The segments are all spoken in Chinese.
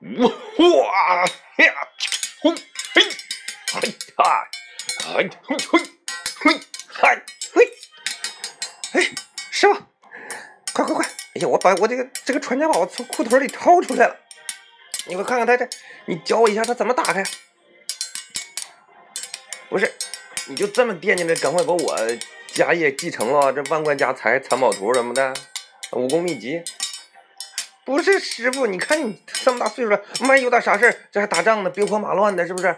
哇呀，轰嘿，嗨嗨，嗨嘿嘿嘿嗨嘿，哎，师傅，快快快！哎呀，我把我这个这个传家宝从裤腿里掏出来了，你快看看它这，你教我一下它怎么打开？不是，你就这么惦记着，赶快把我家业继承了，这万贯家财、藏宝图什么的，武功秘籍。不是师傅，你看你这么大岁数了，万一有点啥事儿，这还打仗呢，兵荒马乱的，是不是？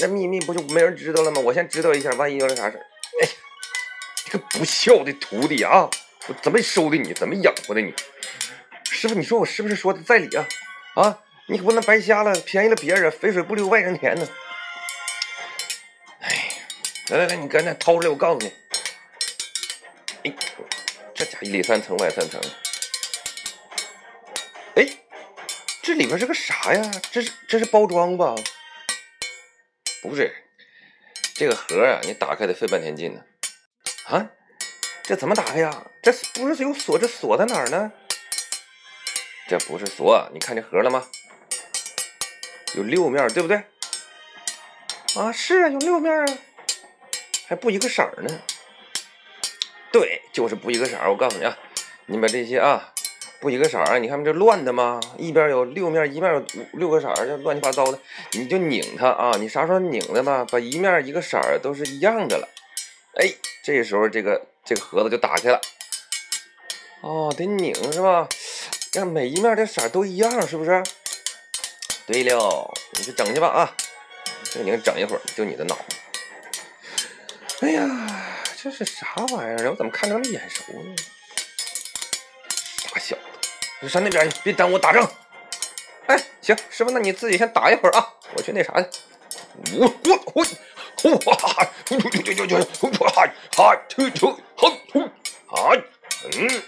那秘密不就没人知道了吗？我先知道一下，万一有点啥事儿，哎，这个不孝的徒弟啊，我怎么收的你？怎么养活的你？师傅，你说我是不是说的在理啊？啊，你可不能白瞎了，便宜了别人，肥水不流外人田呢。哎，来来来，你赶紧掏出来，我告诉你。哎，这家里三层外三层。哎，这里边是个啥呀？这是这是包装吧？不是，这个盒啊，你打开得费半天劲呢。啊，这怎么打开呀？这不是有锁？这锁在哪儿呢？这不是锁，你看这盒了吗？有六面，对不对？啊，是啊，有六面啊，还不一个色儿呢。对，就是不一个色儿。我告诉你啊，你把这些啊。不一个色儿，你看这乱的吗？一边有六面，一面有五六个色儿，这乱七八糟的。你就拧它啊，你啥时候拧的吧，把一面一个色儿都是一样的了。哎，这时候这个这个盒子就打开了。哦，得拧是吧？让每一面的色都一样，是不是？对了，你去整去吧啊！这拧整一会儿，就你的脑。哎呀，这是啥玩意儿？我怎么看着那么眼熟呢？傻小子！上那边去，别耽误我打仗。哎，行，师傅，那你自己先打一会儿啊，我去那啥去。我我我呼哈！就就就就就哇哈！哈！哈哈哈哈！嗯。